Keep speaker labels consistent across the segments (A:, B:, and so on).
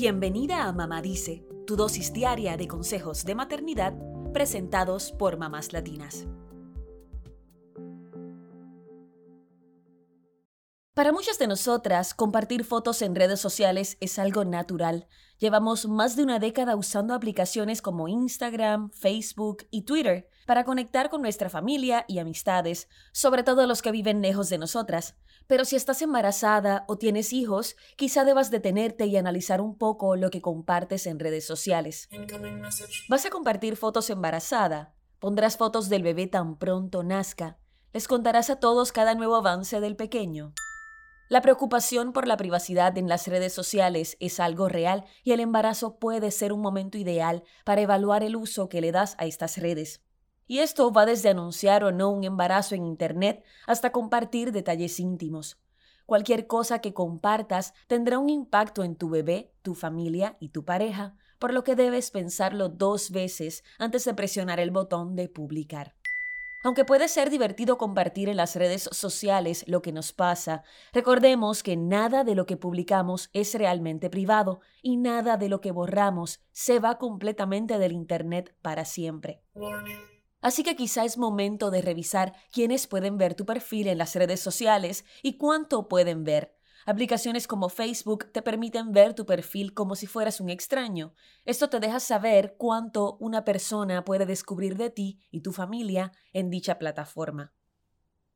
A: Bienvenida a Mamá Dice, tu dosis diaria de consejos de maternidad presentados por mamás latinas. Para muchas de nosotras, compartir fotos en redes sociales es algo natural. Llevamos más de una década usando aplicaciones como Instagram, Facebook y Twitter para conectar con nuestra familia y amistades, sobre todo los que viven lejos de nosotras. Pero si estás embarazada o tienes hijos, quizá debas detenerte y analizar un poco lo que compartes en redes sociales. ¿Vas a compartir fotos embarazada? ¿Pondrás fotos del bebé tan pronto nazca? ¿Les contarás a todos cada nuevo avance del pequeño? La preocupación por la privacidad en las redes sociales es algo real y el embarazo puede ser un momento ideal para evaluar el uso que le das a estas redes. Y esto va desde anunciar o no un embarazo en Internet hasta compartir detalles íntimos. Cualquier cosa que compartas tendrá un impacto en tu bebé, tu familia y tu pareja, por lo que debes pensarlo dos veces antes de presionar el botón de publicar. Aunque puede ser divertido compartir en las redes sociales lo que nos pasa, recordemos que nada de lo que publicamos es realmente privado y nada de lo que borramos se va completamente del Internet para siempre. Así que quizá es momento de revisar quiénes pueden ver tu perfil en las redes sociales y cuánto pueden ver Aplicaciones como Facebook te permiten ver tu perfil como si fueras un extraño. Esto te deja saber cuánto una persona puede descubrir de ti y tu familia en dicha plataforma.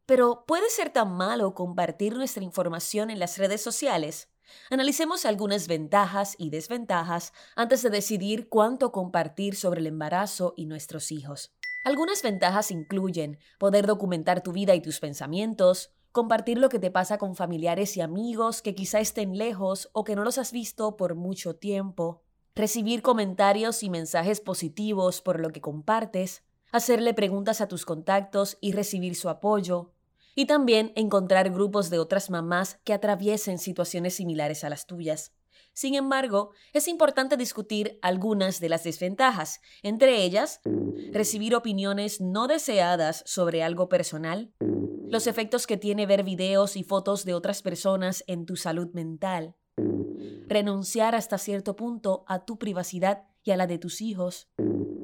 A: Pero ¿puede ser tan malo compartir nuestra información en las redes sociales? Analicemos algunas ventajas y desventajas antes de decidir cuánto compartir sobre el embarazo y nuestros hijos. Algunas ventajas incluyen poder documentar tu vida y tus pensamientos, compartir lo que te pasa con familiares y amigos que quizá estén lejos o que no los has visto por mucho tiempo, recibir comentarios y mensajes positivos por lo que compartes, hacerle preguntas a tus contactos y recibir su apoyo, y también encontrar grupos de otras mamás que atraviesen situaciones similares a las tuyas. Sin embargo, es importante discutir algunas de las desventajas, entre ellas, recibir opiniones no deseadas sobre algo personal, los efectos que tiene ver videos y fotos de otras personas en tu salud mental, renunciar hasta cierto punto a tu privacidad y a la de tus hijos.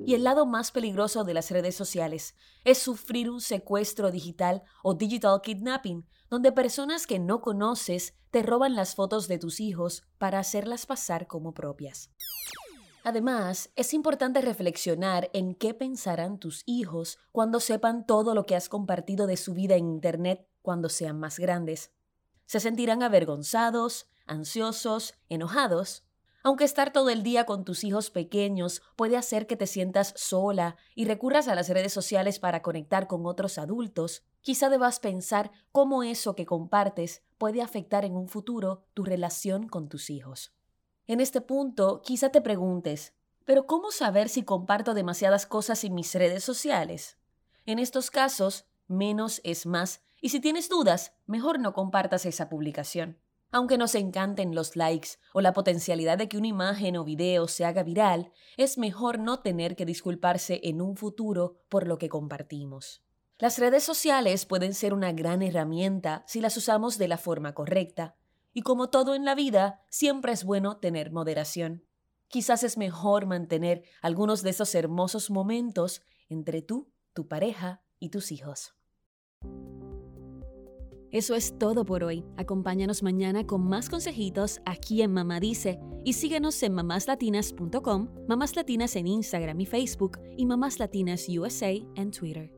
A: Y el lado más peligroso de las redes sociales es sufrir un secuestro digital o digital kidnapping, donde personas que no conoces te roban las fotos de tus hijos para hacerlas pasar como propias. Además, es importante reflexionar en qué pensarán tus hijos cuando sepan todo lo que has compartido de su vida en Internet cuando sean más grandes. ¿Se sentirán avergonzados, ansiosos, enojados? Aunque estar todo el día con tus hijos pequeños puede hacer que te sientas sola y recurras a las redes sociales para conectar con otros adultos, quizá debas pensar cómo eso que compartes puede afectar en un futuro tu relación con tus hijos. En este punto, quizá te preguntes, ¿pero cómo saber si comparto demasiadas cosas en mis redes sociales? En estos casos, menos es más, y si tienes dudas, mejor no compartas esa publicación. Aunque nos encanten los likes o la potencialidad de que una imagen o video se haga viral, es mejor no tener que disculparse en un futuro por lo que compartimos. Las redes sociales pueden ser una gran herramienta si las usamos de la forma correcta, y como todo en la vida, siempre es bueno tener moderación. Quizás es mejor mantener algunos de esos hermosos momentos entre tú, tu pareja y tus hijos. Eso es todo por hoy. Acompáñanos mañana con más consejitos aquí en Mamá Dice y síguenos en mamáslatinas.com, Mamás Latinas en Instagram y Facebook y Mamás Latinas USA en Twitter.